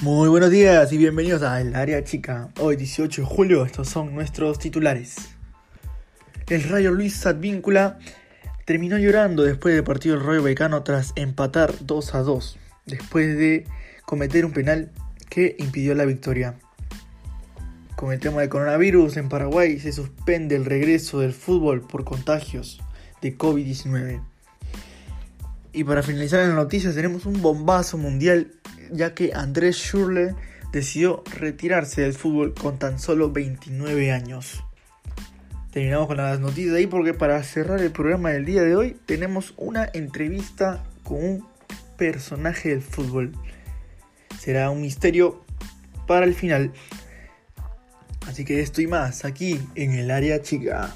Muy buenos días y bienvenidos a El Área Chica. Hoy 18 de julio, estos son nuestros titulares. El Rayo Luis Advíncula terminó llorando después del partido del Rayo Vallecano tras empatar 2 a 2, después de cometer un penal que impidió la victoria. Con el tema del coronavirus en Paraguay se suspende el regreso del fútbol por contagios de COVID-19. Y para finalizar en las noticias tenemos un bombazo mundial ya que Andrés Schürrle decidió retirarse del fútbol con tan solo 29 años. Terminamos con las noticias ahí porque para cerrar el programa del día de hoy tenemos una entrevista con un personaje del fútbol. Será un misterio para el final. Así que estoy más aquí en el área chica.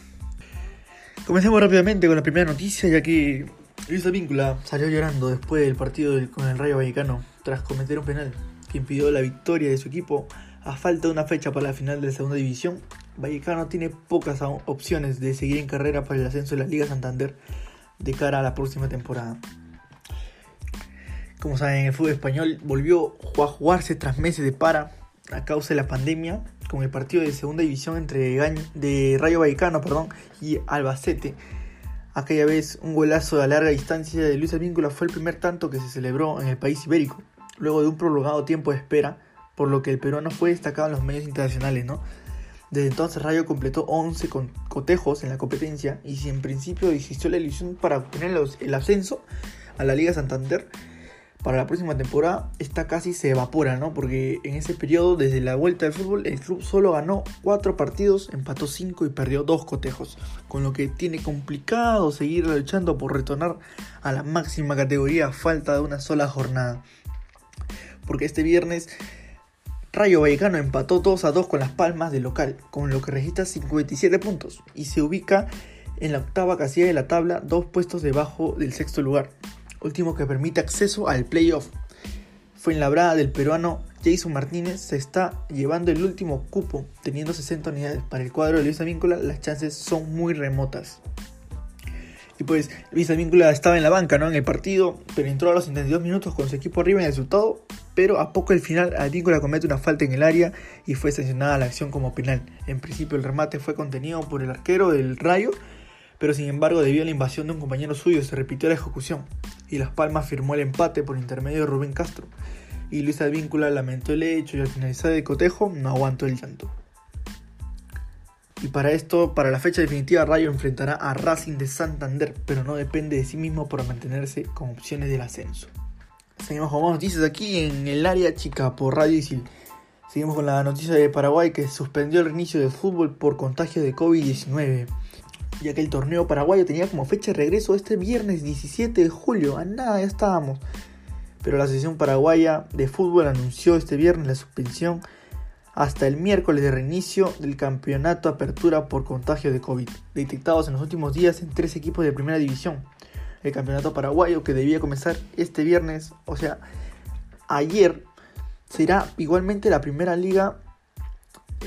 Comencemos rápidamente con la primera noticia ya que Luis Víncula salió llorando después del partido con el Rayo Vallecano tras cometer un penal que impidió la victoria de su equipo a falta de una fecha para la final de la segunda división. Vallecano tiene pocas opciones de seguir en carrera para el ascenso de la Liga Santander de cara a la próxima temporada. Como saben, el fútbol español volvió a jugarse tras meses de para a causa de la pandemia con el partido de segunda división entre de Rayo Vallecano perdón, y Albacete Aquella vez, un golazo a larga distancia de Luis Advíncula fue el primer tanto que se celebró en el país ibérico, luego de un prolongado tiempo de espera, por lo que el peruano fue destacado en los medios internacionales. Desde entonces Rayo completó 11 cotejos en la competencia y si en principio existió la ilusión para obtener el ascenso a la Liga Santander, para la próxima temporada, esta casi se evapora, ¿no? Porque en ese periodo, desde la vuelta del fútbol, el club solo ganó 4 partidos, empató 5 y perdió 2 cotejos. Con lo que tiene complicado seguir luchando por retornar a la máxima categoría a falta de una sola jornada. Porque este viernes Rayo Vallecano empató 2 a 2 con las palmas de local, con lo que registra 57 puntos y se ubica en la octava casilla de la tabla, dos puestos debajo del sexto lugar último que permite acceso al playoff. Fue en la brada del peruano Jason Martínez se está llevando el último cupo, teniendo 60 unidades. Para el cuadro de Luis Víncula las chances son muy remotas. Y pues Luis Víncula estaba en la banca, ¿no? En el partido, pero entró a los 72 minutos con su equipo arriba en el resultado. Pero a poco el final, Advíncula comete una falta en el área y fue sancionada la acción como penal. En principio el remate fue contenido por el arquero del Rayo, pero sin embargo debido a la invasión de un compañero suyo se repitió la ejecución y Las Palmas firmó el empate por intermedio de Rubén Castro. Y Luis Advíncula lamentó el hecho y al finalizar el cotejo no aguantó el llanto. Y para esto, para la fecha definitiva, Rayo enfrentará a Racing de Santander, pero no depende de sí mismo para mantenerse con opciones del ascenso. Seguimos con más noticias aquí en el área chica por Radio Isil. Seguimos con la noticia de Paraguay que suspendió el reinicio del fútbol por contagio de COVID-19 ya que el torneo paraguayo tenía como fecha de regreso este viernes 17 de julio. A nada, ya estábamos. Pero la Asociación Paraguaya de Fútbol anunció este viernes la suspensión hasta el miércoles de reinicio del campeonato Apertura por contagio de COVID, detectados en los últimos días en tres equipos de primera división. El campeonato paraguayo que debía comenzar este viernes, o sea, ayer, será igualmente la primera liga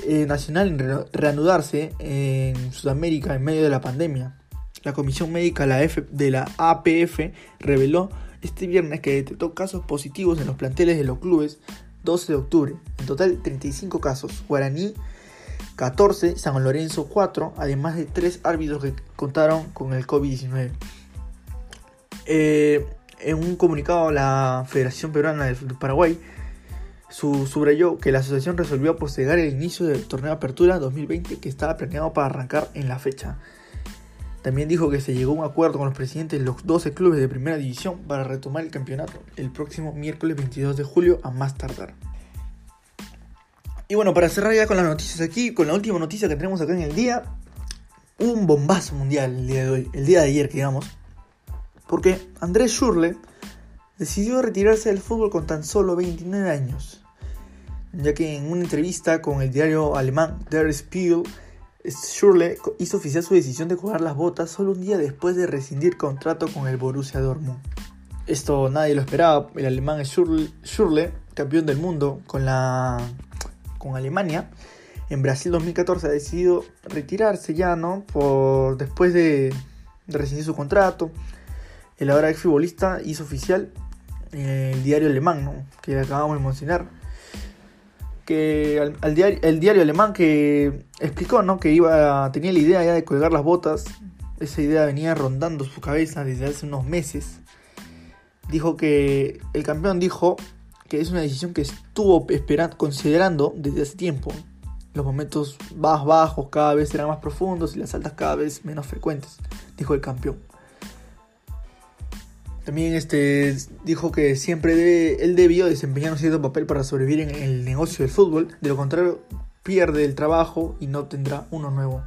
eh, nacional en reanudarse en Sudamérica en medio de la pandemia. La Comisión Médica de la APF reveló este viernes que detectó casos positivos en los planteles de los clubes 12 de octubre. En total 35 casos. Guaraní 14, San Lorenzo 4, además de 3 árbitros que contaron con el COVID-19. Eh, en un comunicado la Federación Peruana de Paraguay su, subrayó que la asociación resolvió postergar el inicio del torneo Apertura 2020 que estaba planeado para arrancar en la fecha. También dijo que se llegó a un acuerdo con los presidentes de los 12 clubes de primera división para retomar el campeonato el próximo miércoles 22 de julio a más tardar. Y bueno, para cerrar ya con las noticias aquí, con la última noticia que tenemos acá en el día, un bombazo mundial el día de hoy, el día de ayer, digamos, porque Andrés Schurle decidió retirarse del fútbol con tan solo 29 años, ya que en una entrevista con el diario alemán Der Spiegel, Schürrle hizo oficial su decisión de jugar las botas solo un día después de rescindir contrato con el Borussia Dortmund. Esto nadie lo esperaba, el alemán Schürrle, campeón del mundo con, la, con Alemania, en Brasil 2014 ha decidido retirarse ya, ¿no? Por, después de, de rescindir su contrato. El ahora ex futbolista hizo oficial el diario alemán, que acabamos de mencionar. Que al, el diario alemán que explicó, ¿no? Que iba, tenía la idea ya de colgar las botas. Esa idea venía rondando su cabeza desde hace unos meses. Dijo que el campeón dijo que es una decisión que estuvo esperando, considerando desde hace tiempo. Los momentos más bajos cada vez eran más profundos y las altas cada vez menos frecuentes, dijo el campeón. También este, dijo que siempre debe, él debió desempeñar un cierto papel para sobrevivir en el negocio del fútbol, de lo contrario pierde el trabajo y no tendrá uno nuevo.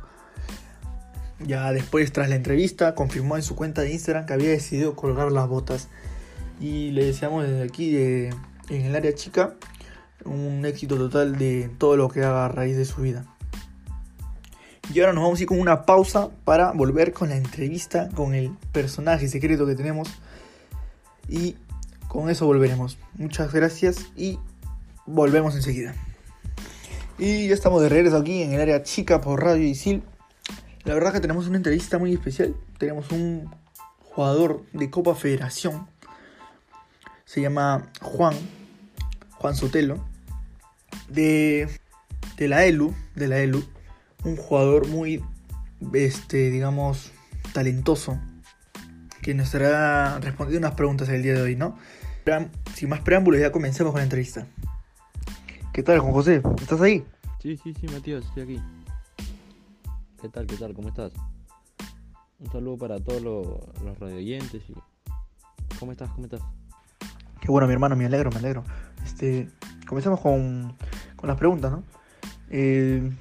Ya después, tras la entrevista, confirmó en su cuenta de Instagram que había decidido colgar las botas. Y le deseamos desde aquí, en el área chica, un éxito total de todo lo que haga a raíz de su vida. Y ahora nos vamos a ir con una pausa para volver con la entrevista con el personaje secreto que tenemos y con eso volveremos. Muchas gracias y volvemos enseguida. Y ya estamos de regreso aquí en el área chica por Radio Isil. La verdad que tenemos una entrevista muy especial. Tenemos un jugador de Copa Federación. Se llama Juan. Juan Sotelo. De, de la ELU. De la ELU. Un jugador muy, este, digamos, talentoso que nos estará respondiendo unas preguntas el día de hoy, ¿no? Sin más preámbulos, ya comencemos con la entrevista. ¿Qué tal, Juan José? ¿Estás ahí? Sí, sí, sí, Matías, estoy aquí. ¿Qué tal, qué tal? ¿Cómo estás? Un saludo para todos los, los radioyentes y... ¿Cómo estás? ¿Cómo estás? Qué bueno, mi hermano, me alegro, me alegro. Este, comencemos con, con las preguntas, ¿no? Eh,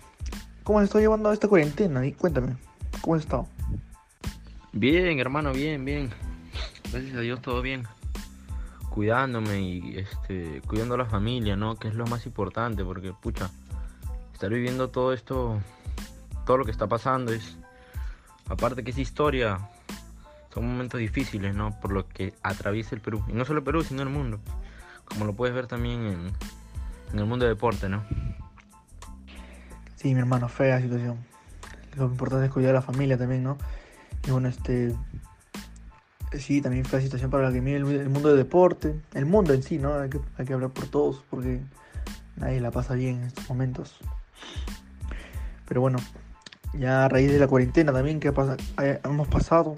¿Cómo has estado llevando esta cuarentena? Y cuéntame, ¿cómo has estado? Bien, hermano, bien, bien. Gracias a Dios todo bien. Cuidándome y este, cuidando a la familia, ¿no? Que es lo más importante, porque pucha, estar viviendo todo esto, todo lo que está pasando es, aparte que es historia, son momentos difíciles, ¿no? Por lo que atraviesa el Perú. Y no solo el Perú, sino el mundo. Como lo puedes ver también en, en el mundo del deporte, ¿no? Sí, mi hermano, fea situación. Lo importante es cuidar a la familia también, ¿no? Y bueno, este. Sí, también fue la situación para la que mide el, mundo del deporte, el mundo en sí, ¿no? Hay que, hay que hablar por todos, porque nadie la pasa bien en estos momentos. Pero bueno, ya a raíz de la cuarentena también que hemos pasado,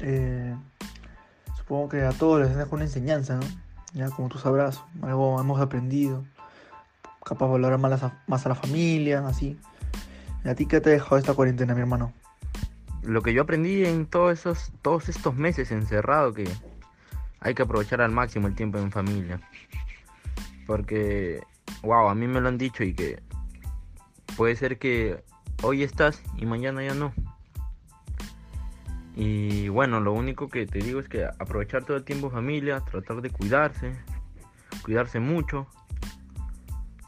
eh, supongo que a todos les dejo una enseñanza, ¿no? Ya como tú sabrás, algo hemos aprendido, capaz de valorar más a, más a la familia, así. ¿Y a ti qué te ha dejado esta cuarentena, mi hermano? Lo que yo aprendí en todos esos todos estos meses encerrado que hay que aprovechar al máximo el tiempo en familia. Porque wow, a mí me lo han dicho y que puede ser que hoy estás y mañana ya no. Y bueno, lo único que te digo es que aprovechar todo el tiempo familia, tratar de cuidarse, cuidarse mucho,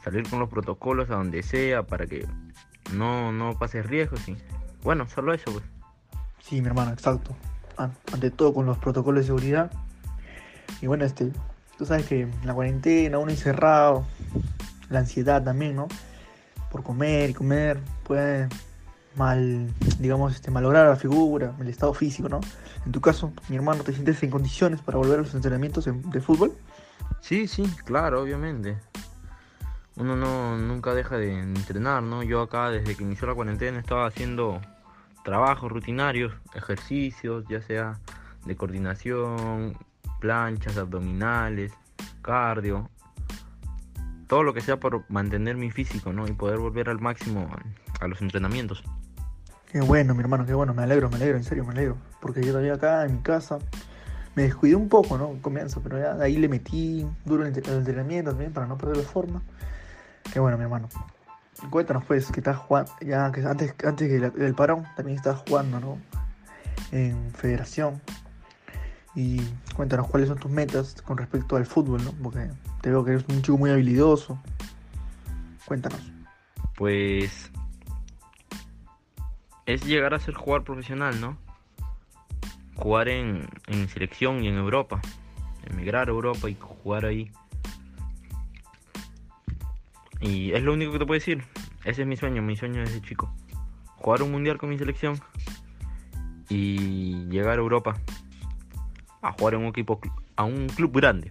salir con los protocolos a donde sea para que no, no pases riesgos y bueno, solo eso pues. Sí, mi hermano, exacto. Ante todo con los protocolos de seguridad. Y bueno, este, tú sabes que la cuarentena, uno encerrado, la ansiedad también, ¿no? Por comer y comer, puede mal, digamos, este, malograr la figura, el estado físico, ¿no? En tu caso, mi hermano, ¿te sientes en condiciones para volver a los entrenamientos de fútbol? Sí, sí, claro, obviamente. Uno no nunca deja de entrenar, ¿no? Yo acá desde que inició la cuarentena estaba haciendo trabajos rutinarios, ejercicios, ya sea de coordinación, planchas, abdominales, cardio, todo lo que sea por mantener mi físico, ¿no? Y poder volver al máximo a los entrenamientos. Qué bueno, mi hermano, qué bueno, me alegro, me alegro, en serio, me alegro. Porque yo todavía acá en mi casa me descuidé un poco, ¿no? Comienzo, pero ya ahí le metí duro el entrenamiento también para no perder la forma. Qué bueno, mi hermano. Cuéntanos pues, que estás jugando, ya que antes, antes del parón también estás jugando, ¿no? En federación. Y cuéntanos cuáles son tus metas con respecto al fútbol, ¿no? Porque te veo que eres un chico muy habilidoso. Cuéntanos. Pues es llegar a ser jugador profesional, ¿no? Jugar en, en selección y en Europa. Emigrar a Europa y jugar ahí y es lo único que te puedo decir. Ese es mi sueño, mi sueño desde chico. Jugar un mundial con mi selección y llegar a Europa a jugar en un equipo, a un club grande.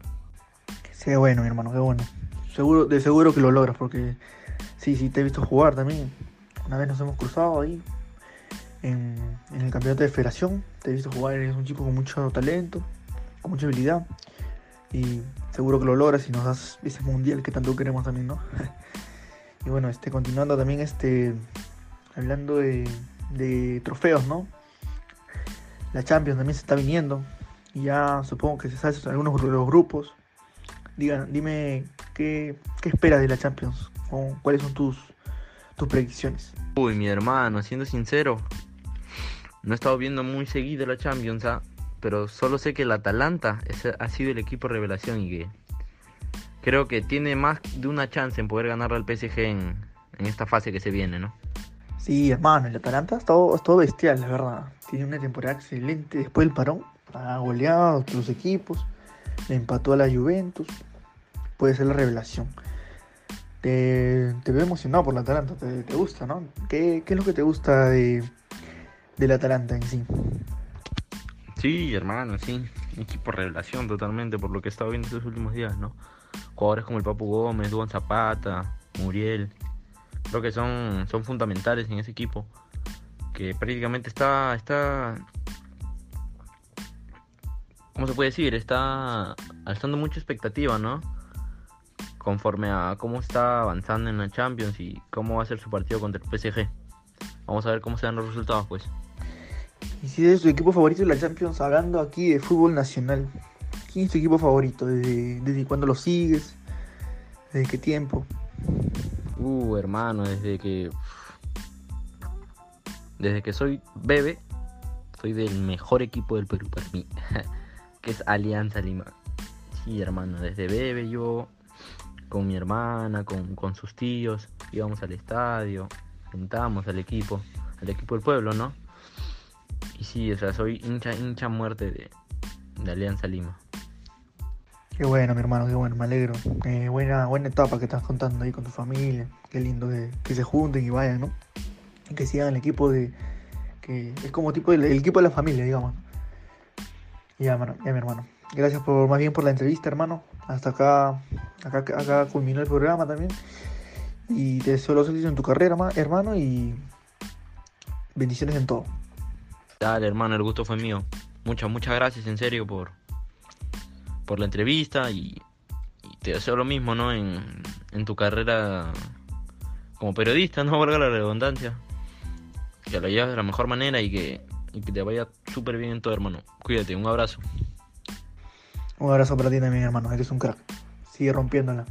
Qué bueno, mi hermano, qué bueno. seguro, de seguro que lo logras, porque sí, sí, te he visto jugar también. Una vez nos hemos cruzado ahí en, en el campeonato de federación. Te he visto jugar, eres un chico con mucho talento, con mucha habilidad. Y seguro que lo logras y nos das ese mundial que tanto queremos también, ¿no? y bueno, este, continuando también, este, hablando de, trofeos, ¿no? La Champions también se está viniendo. Y ya supongo que se sabe algunos de los grupos. Digan, dime qué, qué esperas de la Champions. O cuáles son tus, tus predicciones. Uy, mi hermano, siendo sincero, no he estado viendo muy seguido la Champions, ¿ah? Pero solo sé que el Atalanta ha sido el equipo revelación y que creo que tiene más de una chance en poder ganar al PSG en, en esta fase que se viene, ¿no? Sí, hermano, el Atalanta es todo, es todo bestial, la verdad. Tiene una temporada excelente después del parón. Ha goleado a otros equipos. Le empató a la Juventus. Puede ser la revelación. Te, te veo emocionado por la Atalanta. Te, te gusta, ¿no? ¿Qué, ¿Qué, es lo que te gusta de, del Atalanta en sí? Sí, hermano, sí. Equipo revelación totalmente por lo que he estado viendo estos últimos días, ¿no? Jugadores como el Papu Gómez, Duan Zapata, Muriel. Creo que son, son fundamentales en ese equipo. Que prácticamente está, está ¿cómo se puede decir? Está alzando mucha expectativa, ¿no? Conforme a cómo está avanzando en la Champions y cómo va a ser su partido contra el PSG. Vamos a ver cómo se dan los resultados, pues. Y si es tu equipo favorito de la Champions, hablando aquí de fútbol nacional, ¿quién es tu equipo favorito? ¿Desde, cuándo lo sigues? ¿Desde qué tiempo? Uh, hermano, desde que. Desde que soy bebé, soy del mejor equipo del Perú para mí. que es Alianza Lima. Sí, hermano, desde bebé yo con mi hermana, con, con sus tíos, íbamos al estadio, juntábamos al equipo, al equipo del pueblo, ¿no? Y sí, o sea, soy hincha, hincha muerte de, de Alianza Lima. Qué bueno, mi hermano, qué bueno, me alegro. Eh, buena, buena etapa que estás contando ahí con tu familia. Qué lindo que, que se junten y vayan, ¿no? Y que sigan el equipo de. que es como tipo el, equipo de la familia, digamos. Ya, hermano, ya, mi hermano. Gracias por más bien por la entrevista, hermano. Hasta acá, acá, acá culminó el programa también. Y te deseo los éxitos en tu carrera, hermano, y bendiciones en todo. Dale, hermano, el gusto fue mío. Muchas, muchas gracias, en serio, por, por la entrevista y, te deseo lo mismo, ¿no? En, en tu carrera como periodista, no valga la redundancia. Que lo lleves de la mejor manera y que y que te vaya súper bien en todo, hermano. Cuídate, un abrazo. Un abrazo para ti también, hermano. Eres un crack. Sigue rompiéndola.